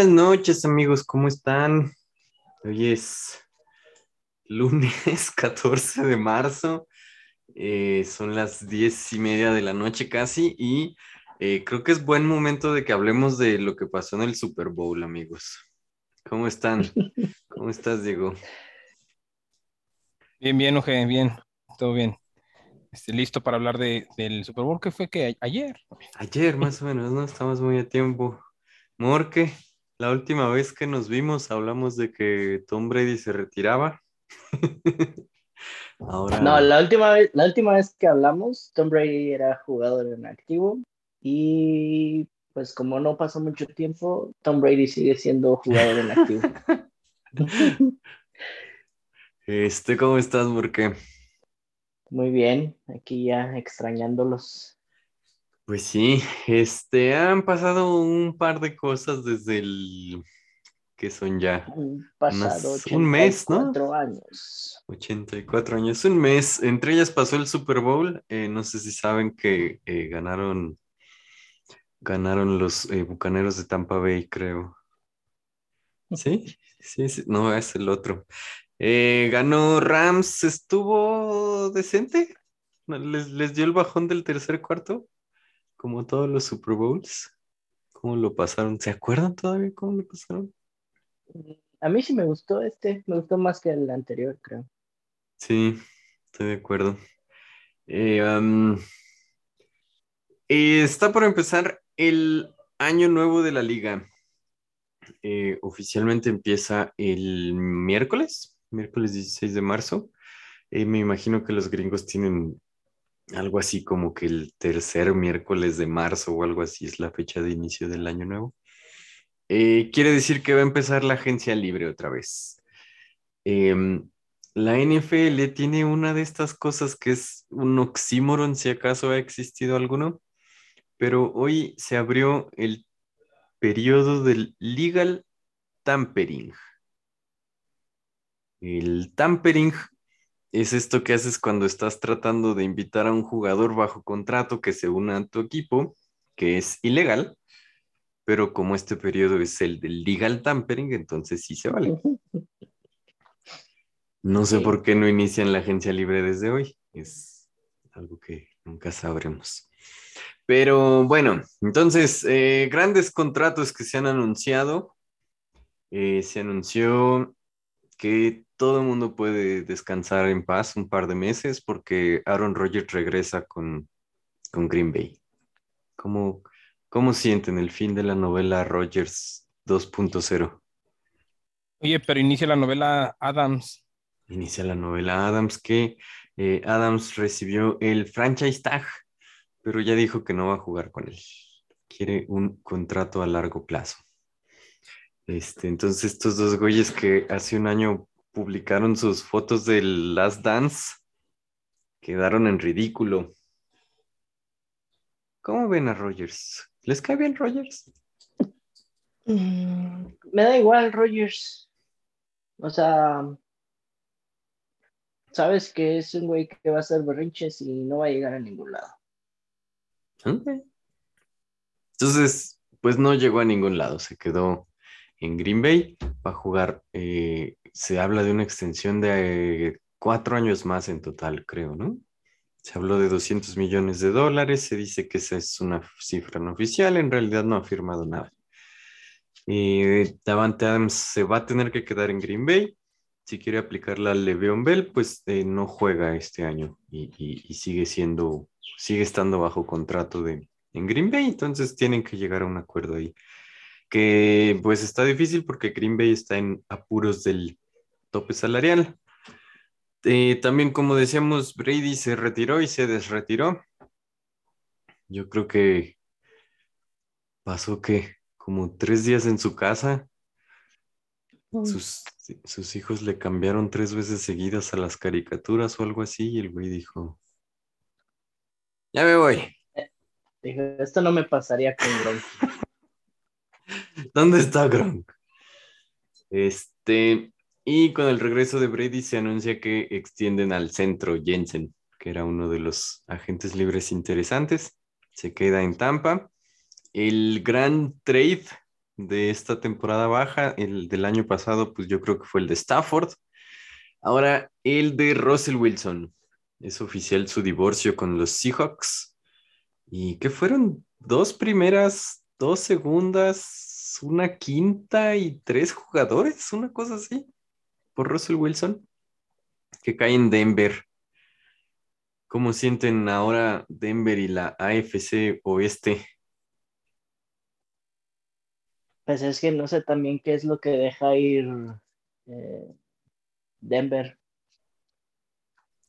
Buenas noches amigos, ¿cómo están? Hoy es lunes 14 de marzo, eh, son las diez y media de la noche casi y eh, creo que es buen momento de que hablemos de lo que pasó en el Super Bowl, amigos. ¿Cómo están? ¿Cómo estás, Diego? Bien, bien, Oje, bien, todo bien. Este, listo para hablar de, del Super Bowl que fue que ayer. Ayer, más o menos, ¿no? Estamos muy a tiempo. Morque, la última vez que nos vimos hablamos de que Tom Brady se retiraba. Ahora... No, la última, vez, la última vez que hablamos, Tom Brady era jugador en activo y pues como no pasó mucho tiempo, Tom Brady sigue siendo jugador en activo. Este, ¿cómo estás, Morque? Muy bien, aquí ya extrañándolos. Pues sí, este, han pasado un par de cosas desde el que son ya pasado un mes, ¿no? años. 84 años, un mes. Entre ellas pasó el Super Bowl. Eh, no sé si saben que eh, ganaron, ganaron los eh, Bucaneros de Tampa Bay, creo. ¿Sí? Sí, sí, no, es el otro. ganó Rams, estuvo decente. ¿Les, ¿Les dio el bajón del tercer cuarto? Como todos los Super Bowls. ¿Cómo lo pasaron? ¿Se acuerdan todavía cómo lo pasaron? A mí sí me gustó este, me gustó más que el anterior, creo. Sí, estoy de acuerdo. Eh, está por empezar el año nuevo de la liga. Eh, oficialmente empieza el miércoles, miércoles 16 de marzo. Eh, me imagino que los gringos tienen algo así como que el tercer miércoles de marzo o algo así es la fecha de inicio del año nuevo. Eh, quiere decir que va a empezar la agencia libre otra vez. Em, la NFL tiene una de estas cosas que es un oxímoron, si acaso ha existido alguno, pero hoy se abrió el periodo del legal tampering. El tampering es esto que haces cuando estás tratando de invitar a un jugador bajo contrato que se una a tu equipo, que es ilegal, pero como este periodo es el del legal tampering, entonces sí se vale. No sé por qué no inician la agencia libre desde hoy, es algo que nunca sabremos. Pero bueno, entonces, eh, grandes contratos que se han anunciado. Eh, se anunció que todo el mundo puede descansar en paz un par de meses porque Aaron Rodgers regresa con, con Green Bay. ¿Cómo, ¿Cómo sienten el fin de la novela Rodgers 2.0? Oye, pero inicia la novela Adams. Inicia la novela Adams que eh, Adams recibió el franchise tag, pero ya dijo que no va a jugar con él. Quiere un contrato a largo plazo. Este, entonces estos dos güeyes que hace un año publicaron sus fotos del Last Dance quedaron en ridículo. ¿Cómo ven a Rogers? ¿Les cae bien Rogers? Mm, me da igual Rogers. O sea, sabes que es un güey que va a hacer berrinches y no va a llegar a ningún lado. Entonces, pues no llegó a ningún lado, se quedó en Green Bay, va a jugar eh, se habla de una extensión de cuatro años más en total, creo, ¿no? Se habló de 200 millones de dólares, se dice que esa es una cifra no oficial, en realidad no ha firmado nada. Y Davante Adams se va a tener que quedar en Green Bay. Si quiere aplicar la Le'Veon Bell, pues eh, no juega este año y, sigue siendo, sigue estando bajo contrato de, en Green Bay, entonces tienen que llegar a un acuerdo ahí que pues está difícil porque Green Bay está en apuros del tope salarial. Eh, también, como decíamos, Brady se retiró y se desretiró. Yo creo que pasó que como tres días en su casa. Sus, sus, hijos le cambiaron tres veces seguidas a las caricaturas o algo así y el güey dijo, ya me voy. Dijo, esto no me pasaría con Gronk. ¿Dónde está Gronk? Este, y con el regreso de Brady se anuncia que extienden al centro Jensen, que era uno de los agentes libres interesantes. Se queda en Tampa. El gran trade de esta temporada baja. El del año pasado, pues yo creo que fue el de Stafford. Ahora el de Russell Wilson. Es oficial su divorcio con los Seahawks. ¿Y qué fueron? Dos primeras, dos segundas, una quinta y tres jugadores, una cosa así, por Russell Wilson, que cae en Denver. ¿Cómo sienten ahora Denver y la AFC Oeste? Pues es que no sé también qué es lo que deja ir eh, Denver.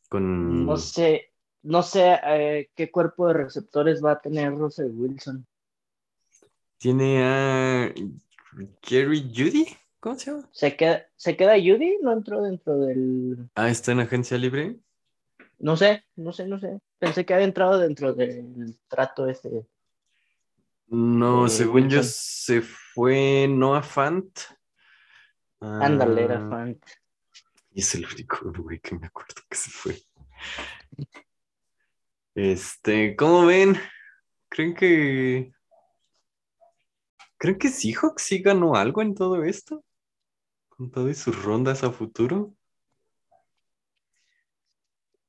Con... No sé, no sé eh, qué cuerpo de receptores va a tener Russell Wilson. Tiene a Jerry Judy, ¿cómo se llama? ¿Se queda, ¿Se queda Judy? ¿No entró dentro del...? Ah, está en agencia libre. No sé, no sé, no sé. Pensé que había entrado dentro del trato este. No, Eh, según yo se fue Noah Fant. Ándale, era Ah, fan. Y es el único güey que me acuerdo que se fue. Este, ¿cómo ven? ¿Creen que. ¿Creen que Seahawks sí ganó algo en todo esto? Con todas sus rondas a futuro.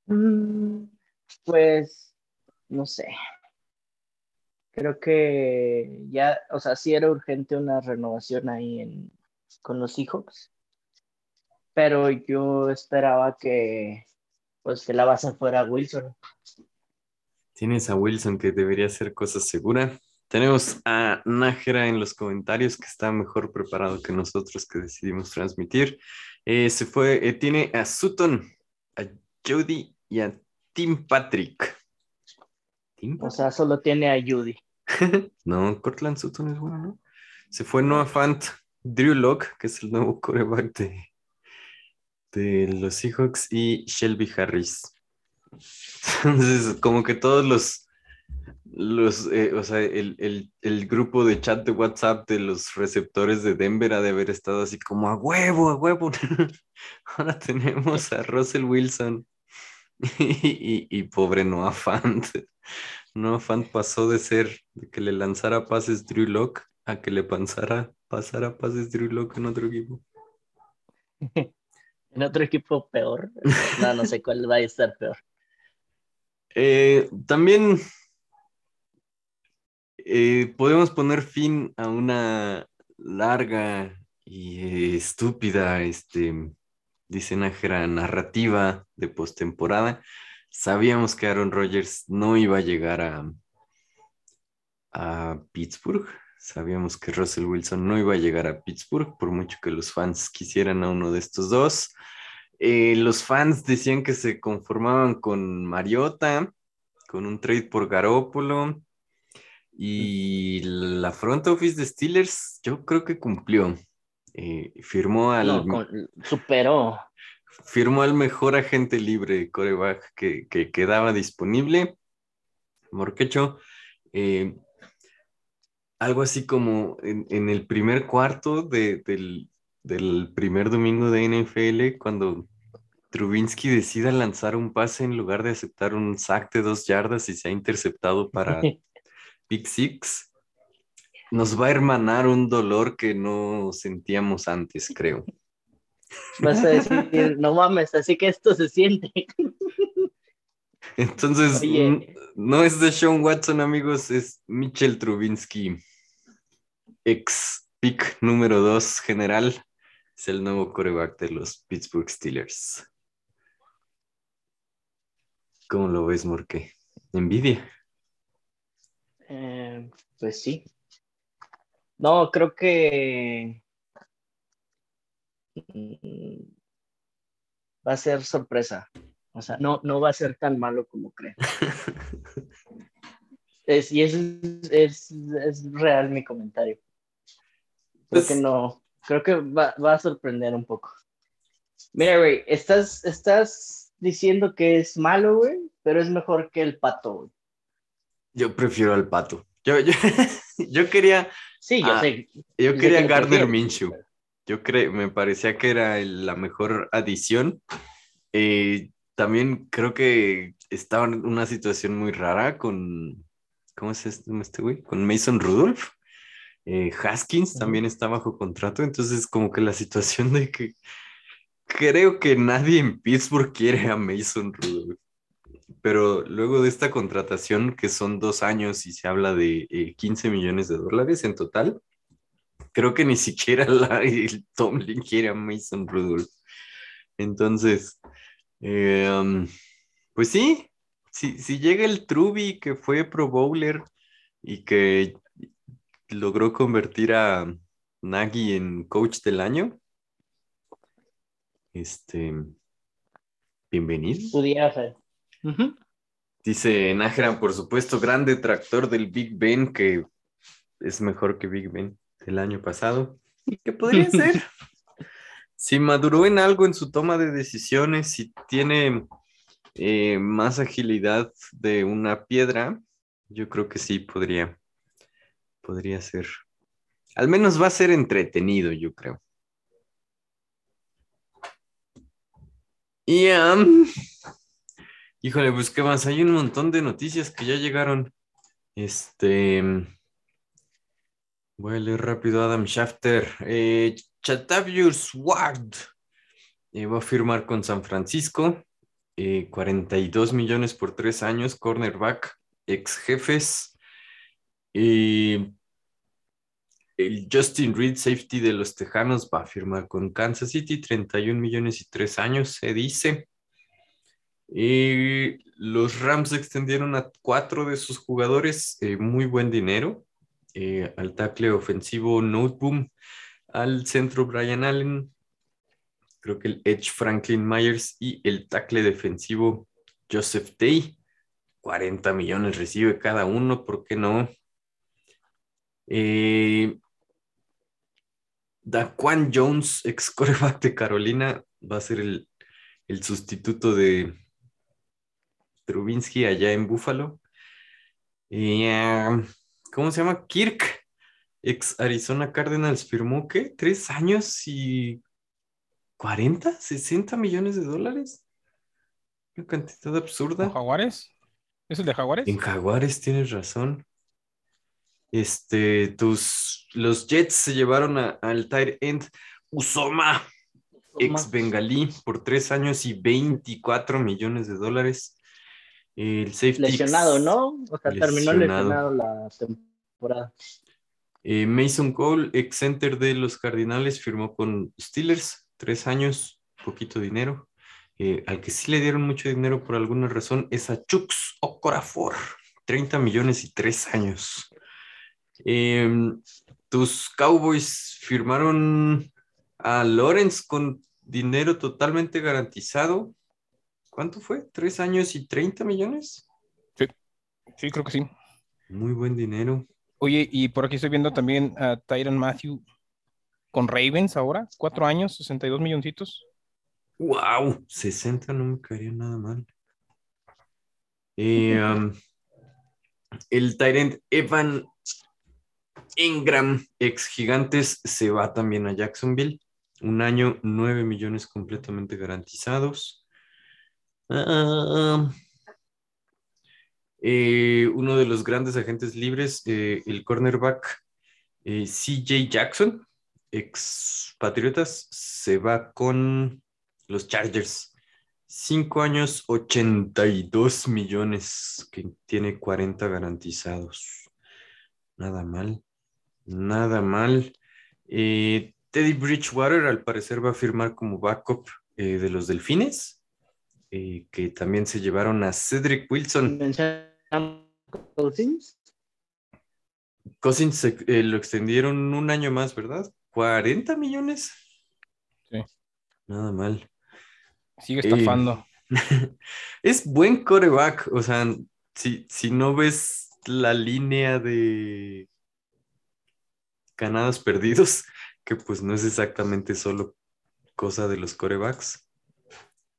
Mm, Pues, no sé. Creo que ya, o sea, sí era urgente una renovación ahí en, con los Seahawks. Pero yo esperaba que, pues, que la base fuera Wilson. Tienes a Wilson que debería hacer cosas seguras. Tenemos a Nájera en los comentarios que está mejor preparado que nosotros que decidimos transmitir. Eh, se fue, eh, tiene a Sutton, a Jody y a Tim Patrick. ¿Tim O sea, solo tiene a Judy. No, Cortland Sutton es bueno, ¿no? Se fue Noah Fant, Drew Locke, que es el nuevo coreback de, de los Seahawks, y Shelby Harris. Entonces, como que todos los, los eh, o sea, el, el- el grupo de chat de WhatsApp de los receptores de Denver ha de haber estado así como a huevo, a huevo. Ahora tenemos a Russell Wilson y, y- y pobre Noah Fant. Noah Fant pasó de ser de que le lanzara pases Drew Lock a que le pasara, pasara pases Drew Lock en otro equipo. En otro equipo peor. No, no sé cuál va a estar peor. Eh, también eh, podemos poner fin a una larga y eh, estúpida, este, dice narrativa de postemporada. Sabíamos que Aaron Rodgers no iba a llegar a, a Pittsburgh. Sabíamos que Russell Wilson no iba a llegar a Pittsburgh, por mucho que los fans quisieran a uno de estos dos. Eh, los fans decían que se conformaban con Mariota, con un trade por Garópolo. Y la front office de Steelers, yo creo que cumplió. Eh, firmó, al, No, con- superó. firmó al mejor agente libre de coreback que, que quedaba disponible. Morquecho, eh, algo así como en, en el primer cuarto de- del, del primer domingo de NFL, cuando Trubinsky decida lanzar un pase en lugar de aceptar un sack de dos yardas y se ha interceptado para Pick Six, nos va a hermanar un dolor que no sentíamos antes, creo. Vas a decir, no mames, así que esto se siente. Entonces, Oye. no es de Sean Watson, amigos, es Mitchell Trubinsky, ex pick número 2 general, es el nuevo coreback de los Pittsburgh Steelers. ¿Cómo lo ves, Morque? Envidia. Eh, pues sí. No, creo que mm, va a ser sorpresa. O sea, no, no va a ser tan malo como creo. Es, y es, es, es real mi comentario. Creo Pues- que no, creo que va, va a sorprender un poco. Mira, güey, estás, estás diciendo que es malo, güey, pero es mejor que el pato, güey. Yo prefiero al pato. Yo, yo, yo quería, Sí, yo Ah, sé. yo quería que lo Gardner Minshew. Yo creo, me parecía que era el- la mejor adición. Eh, también creo que estaba en una situación muy rara con, ¿cómo es este, este güey? Con Mason Rudolph. Eh, Haskins también está bajo contrato, entonces como que la situación de que creo que nadie en Pittsburgh quiere a Mason Rudolph. Pero luego de esta contratación, que son dos años y se habla de 15 millones de dólares en total, creo que ni siquiera la, el Tomlin quiere a Mason Rudolph. Entonces, eh, um, pues sí, si, si llega el Truby que fue Pro Bowler y que logró convertir a Nagy en coach del año, este, bienvenido. Dice Nájera, por supuesto, gran detractor del Big Ben, que es mejor que Big Ben del año pasado. ¿Y qué podría ser? si maduró en algo en su toma de decisiones, si tiene eh, más agilidad de una piedra, yo creo que sí podría, podría ser. Al menos va a ser entretenido, yo creo. Y, híjole, pues qué más, hay un montón de noticias que ya llegaron. Este, voy a leer rápido Adam Schafter. Eh, Chatavius Ward eh, va a firmar con San Francisco. 42 eh, millones por tres años, cornerback, ex jefes. El Justin Reed, safety de los Tejanos, va a firmar con Kansas City, 31 millones y tres años, se dice. Y los Rams extendieron a cuatro de sus jugadores, eh, muy buen dinero. Eh, al tackle ofensivo Noteboom, al centro Brian Allen, creo que el Edge Franklin Myers y el tackle defensivo Joseph Day. 40 millones recibe cada uno, ¿por qué no? Eh, Daquan Jones, ex coreback de Carolina, va a ser el, sustituto de Trubinsky allá en Buffalo. Ah, ¿Cómo se llama? Kirk, ex Arizona Cardinals, firmó que tres años y 40, 60 millones de dólares. Una cantidad absurda. ¿En Jaguares? ¿Es el de Jaguares? En Jaguares tienes razón. Este, tus, los Jets se llevaron al tight end Usoma, ex bengalí, por tres años y 24 millones de dólares. El safety lesionado, ¿no? O sea, terminó lesionado la temporada. Eh, Mason Cole, ex center de los Cardinales, firmó con Steelers, tres años, poquito dinero. Eh, al que sí le dieron mucho dinero por alguna razón es a Chux Okorafor, 30 millones y tres años. Em, tus Cowboys firmaron a Lawrence con dinero totalmente garantizado. ¿Cuánto fue? ¿Tres años y 30 millones? Sí, sí, creo que sí. Muy buen dinero. Oye, y por aquí estoy viendo también a Tyron Matthew con Ravens ahora, cuatro años, 62 milloncitos. ¡Wow! 60 no me caería nada mal. Eh, um, el Tyrant Evan Ingram, ex Gigantes, se va también a Jacksonville. Un año, 9 millones completamente garantizados. Ah, eh, uno de los grandes agentes libres, eh, el cornerback CJ Jackson, ex Patriotas, se va con los Chargers. Cinco años, 82 millones, que tiene 40 garantizados. Nada mal, nada mal. Eh, Teddy Bridgewater al parecer va a firmar como backup eh, de los Delfines, eh, que también se llevaron a Cedric Wilson. Cousins? Cousins lo extendieron un año más, ¿verdad? 40 millones. Sí. Nada mal. Sigue estafando. es buen coreback. O sea, si, si no ves la línea de ganados perdidos, que pues no es exactamente solo cosa de los corebacks.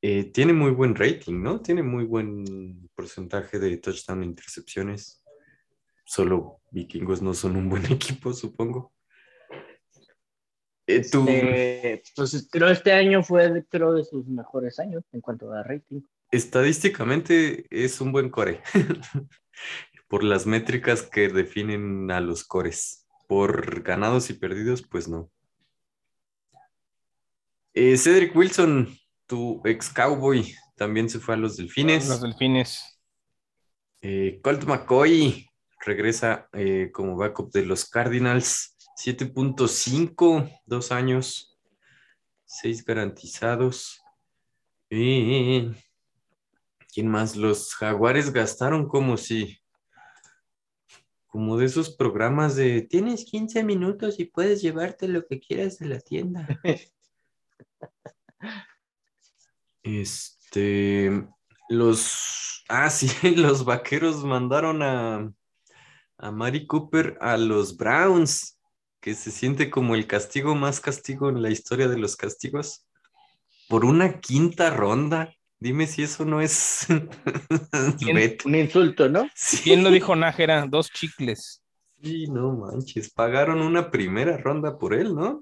Eh, tiene muy buen rating, ¿no? Tiene muy buen porcentaje de touchdown e intercepciones. Solo vikingos no son un buen equipo, supongo. Eh, este, pues creo este año fue creo de sus mejores años en cuanto a rating. Estadísticamente es un buen core por las métricas que definen a los cores. por ganados y perdidos, pues no. Eh, Cedric Wilson, tu ex cowboy, también se fue a los delfines. Los delfines. Eh, Colt McCoy regresa eh, como backup de los Cardinals. 7.5, dos años, seis garantizados. Eh, ¿Quién más? Los Jaguares gastaron como si, como de esos programas de tienes 15 minutos y puedes llevarte lo que quieras de la tienda. Este, los, ah, sí, los vaqueros mandaron a, a Mari Cooper a los Browns, que se siente como el castigo más castigo en la historia de los castigos, por una quinta ronda. Dime si eso no es. Un insulto, ¿no? ¿Quién lo dijo Nájera? Dos chicles. Sí, no manches, pagaron una primera ronda por él, ¿no?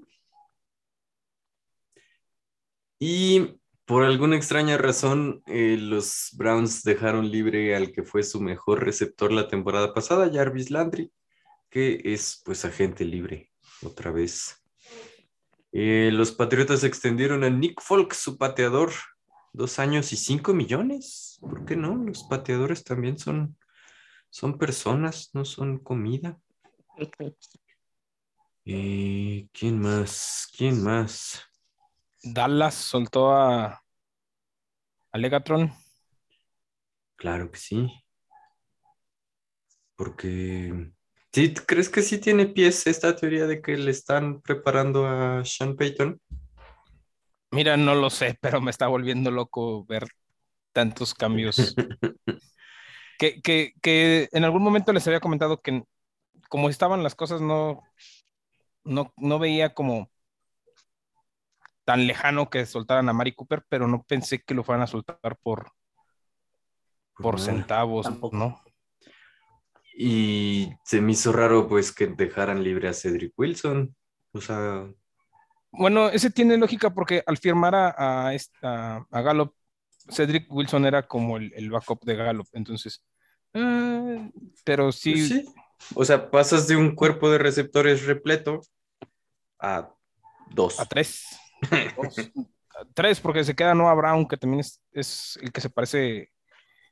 Y por alguna extraña razón, eh, los Browns dejaron libre al que fue su mejor receptor la temporada pasada, Jarvis Landry, que es pues agente libre otra vez. Eh, los Patriotas extendieron a Nick Folk, su pateador, dos años y cinco millones. ¿Por qué no? Los pateadores también son, son personas, no son comida. Eh, ¿Quién más? ¿Quién más? Dallas soltó a, a Legatron. Claro que sí. Porque, ¿sí, ¿crees que sí tiene pies esta teoría de que le están preparando a Sean Payton? Mira, no lo sé, pero me está volviendo loco ver tantos cambios. que, que, que, en algún momento les había comentado que como estaban las cosas, no, no, no veía como tan lejano que soltaran a Mari Cooper, pero no pensé que lo fueran a soltar por, por centavos, ¿no? Y se me hizo raro pues que dejaran libre a Cedric Wilson. O sea. Bueno, ese tiene lógica porque al firmar a, a, esta, a Gallup, Cedric Wilson era como el, backup de Gallup. Entonces. Eh, pero sí. Pues sí. O sea, pasas de un cuerpo de receptores repleto a dos. A tres. Tres, porque se queda Noah Brown, que también es, el que se parece,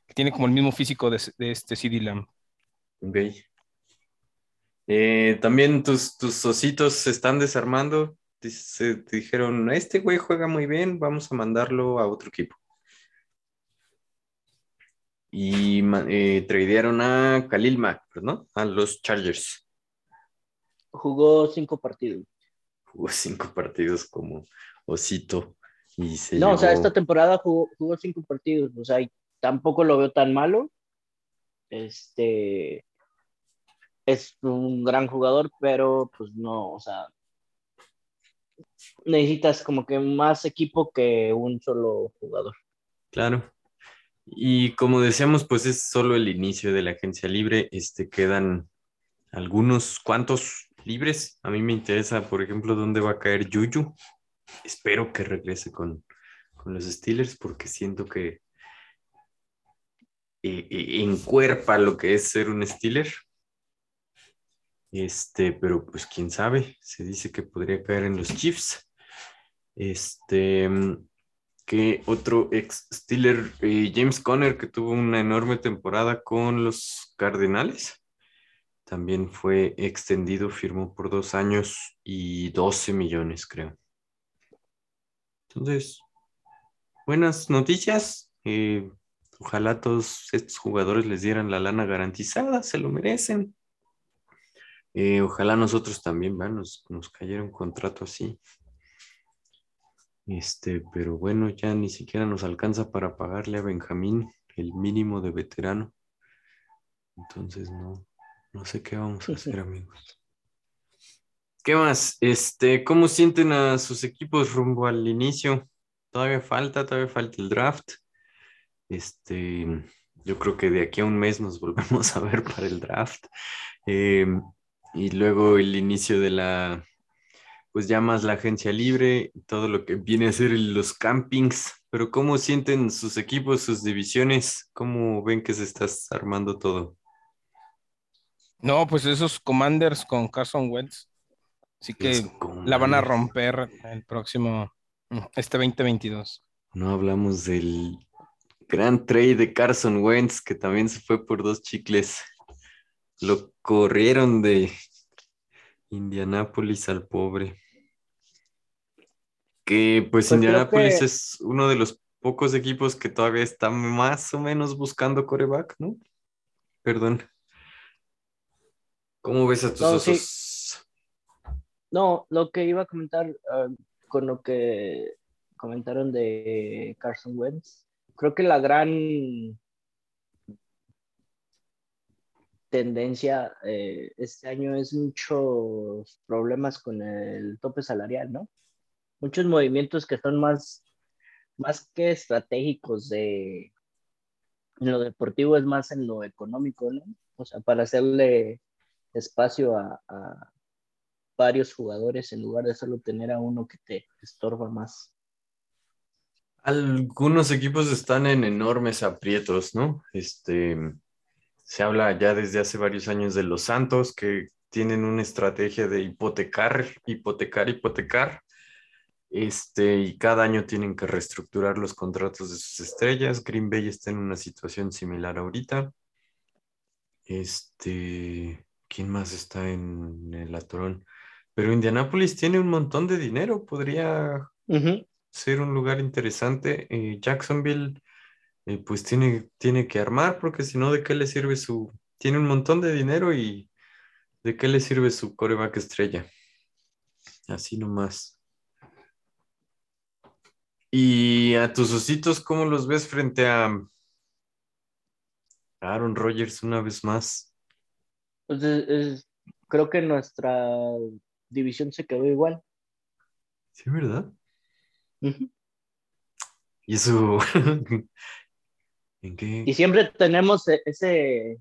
que tiene como el mismo físico de, este CD Lamb. Ok. Eh, también tus, tus ositos se están desarmando. te dijeron, este güey juega muy bien, vamos a mandarlo a otro equipo. Y eh, tradearon a Khalil Mack, ¿no? A los Chargers. Jugó cinco partidos jugó cinco partidos como Osito. Y se no, o sea, esta temporada jugó, cinco partidos, o sea, tampoco lo veo tan malo. Este es un gran jugador, pero pues no, o sea, necesitas como que más equipo que un solo jugador. Claro. Y como decíamos, pues es solo el inicio de la agencia libre. Este quedan algunos cuantos libres. A mí me interesa, por ejemplo, dónde va a caer Yuyu. Espero que regrese con, los Steelers porque siento que eh, eh, encuerpa lo que es ser un Steeler. Este, pero pues quién sabe, se dice que podría caer en los Chiefs. Este, que otro ex Steeler, eh, James Conner, que tuvo una enorme temporada con los Cardenales también fue extendido, firmó por dos años y 12 millones, creo. Entonces, buenas noticias. Eh, ojalá todos estos jugadores les dieran la lana garantizada, se lo merecen. Eh, ojalá nosotros también, nos, nos cayera un contrato así. Este, pero bueno, ya ni siquiera nos alcanza para pagarle a Benjamín el mínimo de veterano. Entonces no, no sé qué vamos a hacer, amigos. ¿Qué más? Este, ¿cómo sienten a sus equipos rumbo al inicio? Todavía falta, todavía falta el draft. Este, yo creo que de aquí a un mes nos volvemos a ver para el draft. Eh, y luego el inicio de la, pues ya más la agencia libre, todo lo que viene a ser los campings. Pero ¿cómo sienten sus equipos, sus divisiones? ¿Cómo ven que se está armando todo? No, pues esos Commanders con Carson Wentz. Así que la van a romper el próximo, este 2022. No hablamos del gran trade de Carson Wentz, que también se fue por dos chicles. Lo corrieron de Indianápolis al pobre. Que pues, pues Indianápolis es uno de los pocos equipos que todavía están más o menos buscando coreback, ¿no? Perdón. ¿Cómo ves a tus osos? No, lo que iba a comentar ah, con lo que comentaron de Carson Wentz, creo que la gran tendencia eh, este año es muchos problemas con el tope salarial, ¿no? Muchos movimientos que son más, más que estratégicos de en lo deportivo, es más en lo económico, ¿no? O sea, para hacerle espacio a, varios jugadores en lugar de solo tener a uno que te estorba más. Algunos equipos están en enormes aprietos, ¿no? Este, se habla ya desde hace varios años de los Santos que tienen una estrategia de hipotecar, hipotecar, hipotecar. Este, y cada año tienen que reestructurar los contratos de sus estrellas. Green Bay está en una situación similar ahorita. Este, ¿Quién más está en el atorón? Pero Indianapolis tiene un montón de dinero, podría ser un lugar interesante. Eh, Jacksonville, eh, pues tiene, tiene que armar, porque si no, ¿de qué le sirve su... Tiene un montón de dinero y ¿de qué le sirve su coreback estrella? Así nomás. Y a tus ositos, ¿cómo los ves frente a Aaron Rodgers una vez más? Entonces, creo que nuestra división se quedó igual. Sí, ¿verdad? Y eso. ¿En qué? Y siempre tenemos e-, ese.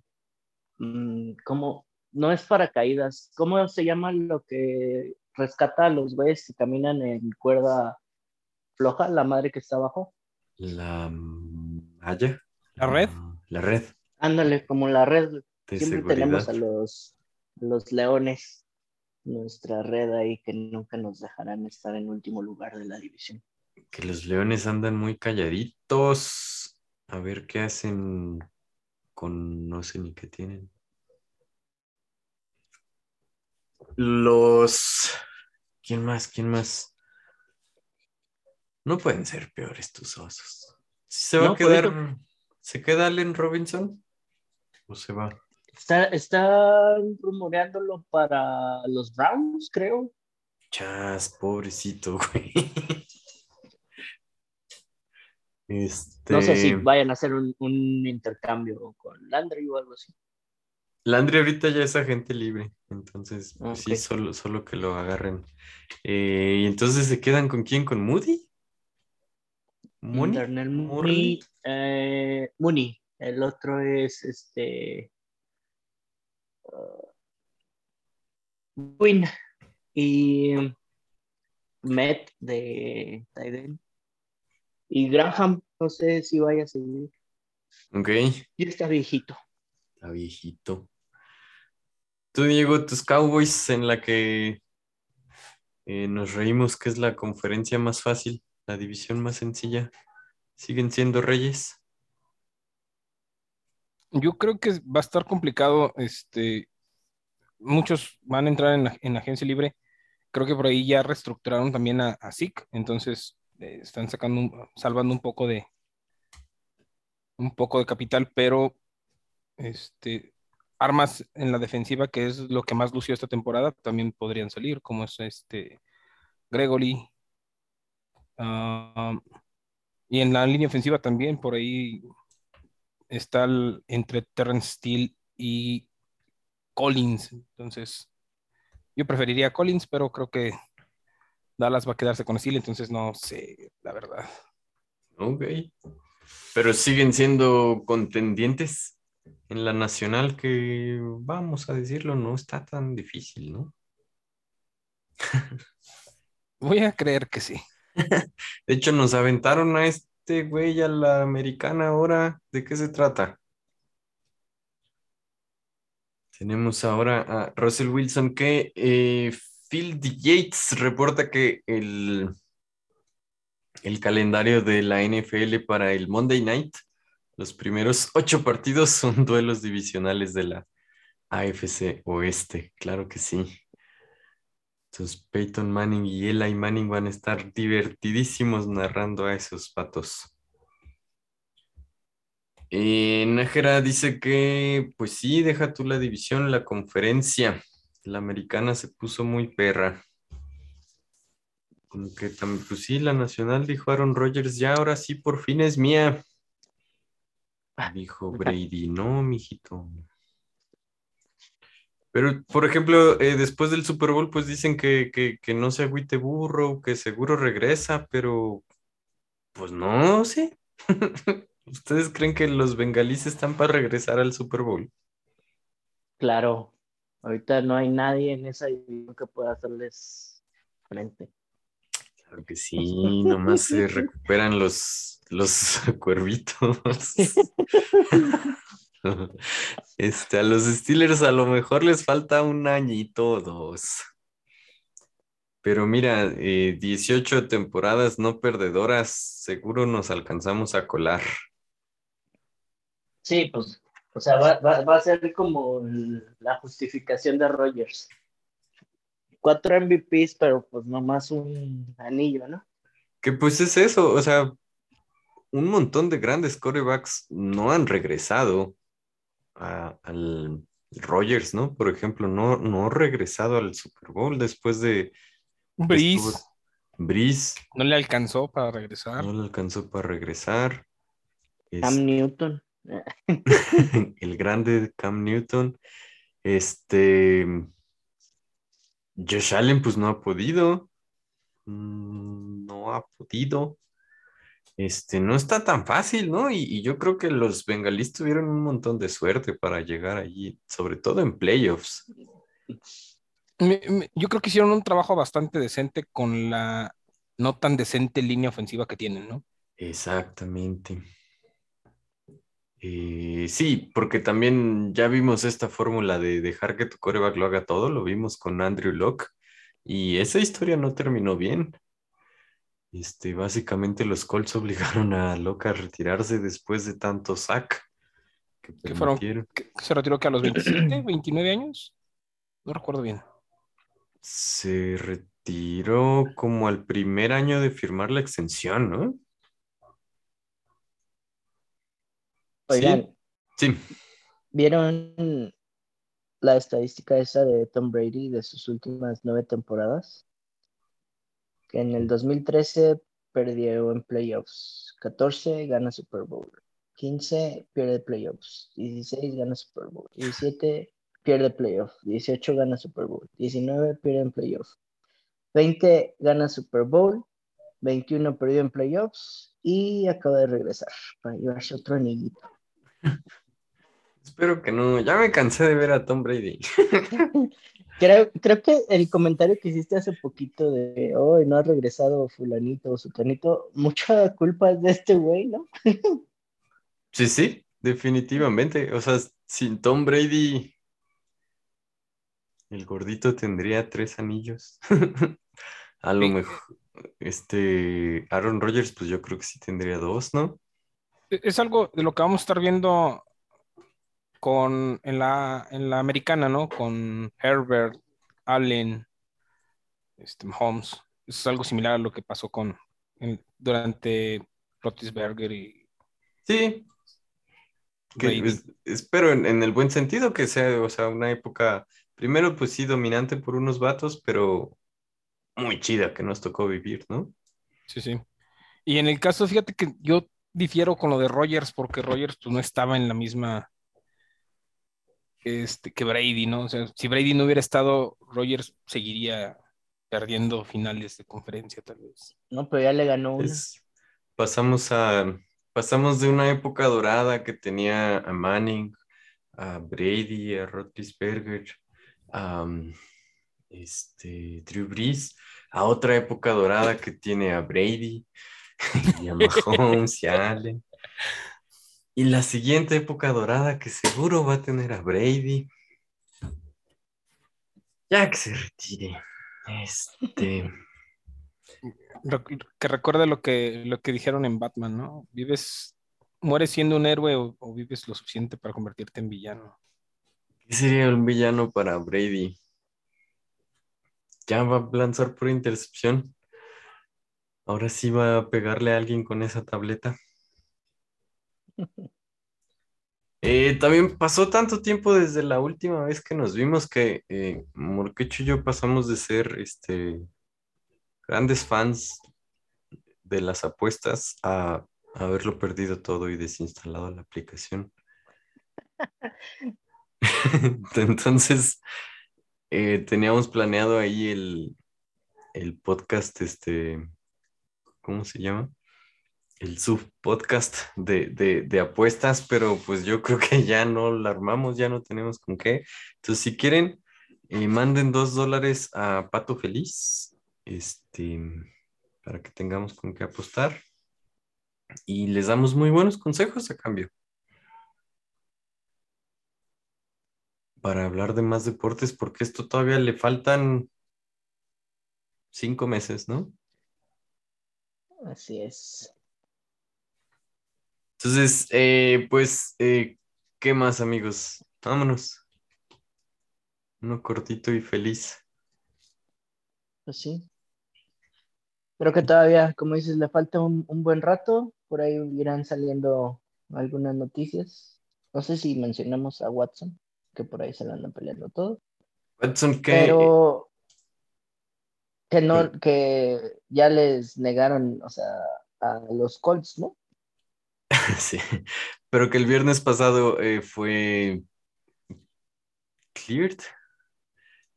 Mm, como. No es paracaídas. ¿Cómo se llama lo que rescata a los güeyes que caminan en cuerda floja? La madre que está abajo. La malla. La red. La red. Ándale, como la red. Siempre tenemos a los, los leones, nuestra red ahí, que nunca nos dejarán estar en último lugar de la división. Que los leones andan muy calladitos. A ver qué hacen con no sé ni qué tienen. Los. ¿Quién más? ¿Quién más? No pueden ser peores tus osos. ¿Se va a quedar? ¿Se queda Allen Robinson? ¿O se va? Está, están rumoreándolo para los Browns, creo. Chas, pobrecito, güey. Este... No sé si vayan a hacer un, intercambio con Landry o algo así. Landry ahorita ya es agente libre, entonces pues sí, solo, solo que lo agarren. Eh, y entonces se quedan con quién, con Moody? Mooney. Eh, Mooney. El otro es este Win y Met de Tyden. Y Graham, no sé si vaya a seguir. Ok. Y está viejito. Está viejito. Tú, Diego, tus Cowboys en la que eh, nos reímos que es la conferencia más fácil, la división más sencilla, ¿siguen siendo reyes? Yo creo que va a estar complicado. Este, muchos van a entrar en la, agencia libre. Creo que por ahí ya reestructuraron también a, a SIC, entonces eh, están sacando, salvando un poco de un poco de capital, pero este armas en la defensiva, que es lo que más lució esta temporada, también podrían salir, como es este Gregory. Ah, y en la línea ofensiva también, por ahí está entre Terrence Steele y Collins. Entonces, yo preferiría Collins, pero creo que Dallas va a quedarse con Steele, entonces no sé, la verdad. Ok. Pero siguen siendo contendientes en la nacional que, vamos a decirlo, no está tan difícil, ¿no? Voy a creer que sí. De hecho, nos aventaron a este este güey a la americana ahora? ¿De qué se trata? Tenemos ahora a Russell Wilson que eh, Phil Yates reporta que el, el calendario de la NFL para el Monday Night, los primeros ocho partidos son duelos divisionales de la AFC Oeste, claro que sí. Entonces Peyton Manning y Eli Manning van a estar divertidísimos narrando a esos patos. Eh, Nájera dice que, pues sí, deja tú la división, la conferencia. La americana se puso muy perra. Como que también, pues sí, la nacional dijo Aaron Rodgers, ya ahora sí, por fin es mía. Dijo Brady, no, mijito. Pero, por ejemplo, eh, después del Super Bowl, pues dicen que, que, que no se agüite burro, que seguro regresa, pero pues no sé. ¿Ustedes creen que los bengalíes están para regresar al Super Bowl? Claro, ahorita no hay nadie en esa división que pueda hacerles frente. Claro que sí, nomás se recuperan los, los cuervitos. Este, a los Steelers a lo mejor les falta un añito o dos. Pero mira, 18 eh, temporadas no perdedoras, seguro nos alcanzamos a colar. Sí, pues, o sea, va, a ser como la justificación de Rogers. Cuatro MVPs, pero pues nomás un anillo, ¿no? Que pues es eso, o sea, un montón de grandes corebacks no han regresado al Rogers, ¿no? Por ejemplo, no, no ha regresado al Super Bowl después de... Breeze. Breeze. No le alcanzó para regresar. No le alcanzó para regresar. Cam Newton. el grande Cam Newton. Este. Josh Allen, pues no ha podido. Mm, no ha podido. Este, no está tan fácil, ¿no? Y, yo creo que los bengalíes tuvieron un montón de suerte para llegar allí, sobre todo en playoffs. yo creo que hicieron un trabajo bastante decente con la no tan decente línea ofensiva que tienen, ¿no? Exactamente. Eh, sí, porque también ya vimos esta fórmula de dejar que tu coreback lo haga todo, lo vimos con Andrew Locke, y esa historia no terminó bien. Este, básicamente los Colts obligaron a Locke a retirarse después de tanto sack que, fueron, se retiró que a los 27, 29 años, no recuerdo bien. Se retiró como al primer año de firmar la extensión, ¿no? Oigan. Sí. ¿Vieron la estadística esa de Tom Brady de sus últimas nueve temporadas? Que en el 2013 perdió en playoffs. 14 gana Super Bowl. 15 pierde playoffs. 16 gana Super Bowl. 17 pierde playoffs. 18 gana Super Bowl. 19 pierde en playoffs. 20 gana Super Bowl. 21 perdió en playoffs y acaba de regresar para llevarse otro anillito. Espero que no. Ya me cansé de ver a Tom Brady. Creo, creo que el comentario que hiciste hace poquito de hoy no ha regresado fulanito o sutanito, mucha culpa es de este güey, ¿no? sí, sí, definitivamente. O sea, sin Tom Brady, el gordito tendría tres anillos. a lo mejor, este, Aaron Rodgers, pues yo creo que sí tendría dos, ¿no? E-, es algo de lo que vamos a estar viendo con, en, la, en la americana, ¿no? Con Herbert, Allen, este, Holmes. Es algo similar a lo que pasó con durante Rotisberger y. Sí. espero en, en, el buen sentido que sea, o sea, una época, primero, pues sí, dominante por unos vatos, pero muy chida que nos tocó vivir, ¿no? Sí, sí. Y en el caso, fíjate que yo difiero con lo de Rogers, porque Rogers pues, no estaba en la misma este, que Brady, ¿no? O sea, si Brady no hubiera estado, Rogers seguiría perdiendo finales de conferencia, tal vez. No, pero ya le ganó pasamos a pasamos de una época dorada que tenía a Manning, a Brady, a Roethlisberger, a este, Drew Brees, a otra época dorada que tiene a Brady, y a Mahomes y a Allen. Y la siguiente época dorada que seguro va a tener a Brady Ya que se retire. Este. Que recuerde lo que, lo que dijeron en Batman, ¿no? Vives, mueres siendo un héroe o, o vives lo suficiente para convertirte en villano. ¿Qué sería un villano para Brady? Ya va a lanzar por intercepción. Ahora sí va a pegarle a alguien con esa tableta. Eh, también pasó tanto tiempo desde la última vez que nos vimos que eh, Morquecho y yo pasamos de ser este, grandes fans de las apuestas a haberlo perdido todo y desinstalado la aplicación. Entonces, eh, teníamos planeado ahí el, el podcast, este, ¿cómo se llama? El subpodcast de, de, de apuestas, pero pues yo creo que ya no la armamos, ya no tenemos con qué. Entonces, si quieren, eh, manden dos dólares a Pato Feliz, este, para que tengamos con qué apostar. Y les damos muy buenos consejos a cambio. Para hablar de más deportes, porque esto todavía le faltan cinco meses, ¿no? Así es. Entonces, eh, pues, eh, ¿qué más, amigos? Vámonos. Uno cortito y feliz. Pues sí. Creo que todavía, como dices, le falta un, un buen rato. Por ahí irán saliendo algunas noticias. No sé si mencionamos a Watson, que por ahí se lo andan peleando todo. Watson, ¿qué? Pero que no, que ya les negaron, o sea, a los Colts, ¿no? Sí, pero que el viernes pasado eh, fue cleared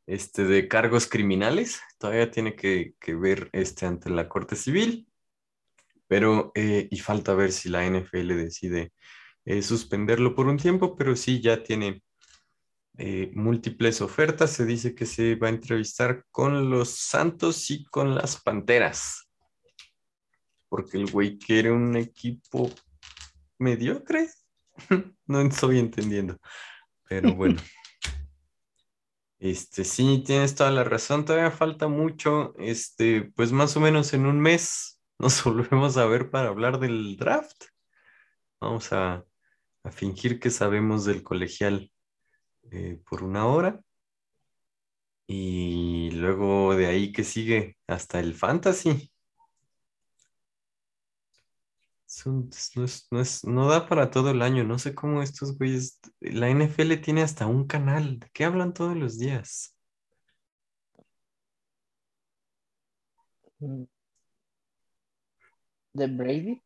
este, de cargos criminales. Todavía tiene que, que ver este, ante la Corte Civil, pero eh, y falta ver si la NFL decide eh, suspenderlo por un tiempo, pero sí ya tiene múltiples ofertas. Se dice que se va a entrevistar con los Santos y con las Panteras, porque el güey quiere un equipo mediocre. No estoy entendiendo, pero bueno. Este, sí, tienes toda la razón, todavía falta mucho, este, pues más o menos en un mes nos volvemos a ver para hablar del draft. Vamos a, a fingir que sabemos del colegial eh, por una hora y luego de ahí que sigue hasta el fantasy. Son- no, es- no es- no da para todo el año, no sé cómo estos güeyes, la NFL tiene hasta un canal, ¿de qué hablan todos los días? Mm. De Brady.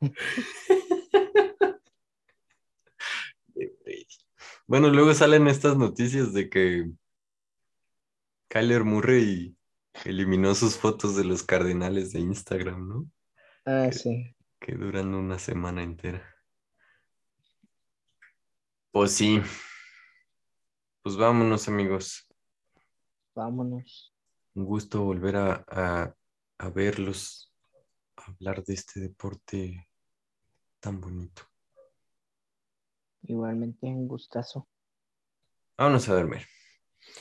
de Brady. Bueno, luego salen estas noticias de que Kyler Murray eliminó sus fotos de los Cardenales de Instagram, ¿no? Ah, sí. Que duran una semana entera. Pues sí. Pues vámonos, amigos. Vámonos. Un gusto volver a, a, a verlos, a hablar de este deporte tan bonito. Igualmente un gustazo. Vámonos a dormir.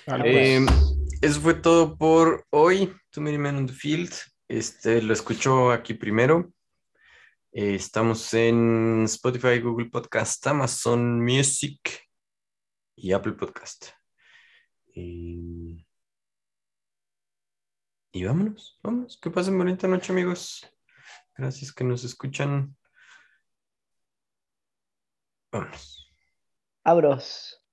Vale, Eh, pues. eso fue todo por hoy. Too Many Men on the Field. Este, lo escuchó aquí primero. Eh, estamos en Spotify, Google Podcast, Amazon Music y Apple Podcast. Eh, y vámonos, vámonos. Que pasen bonita noche, amigos. Gracias que nos escuchan. Vámonos. Abros.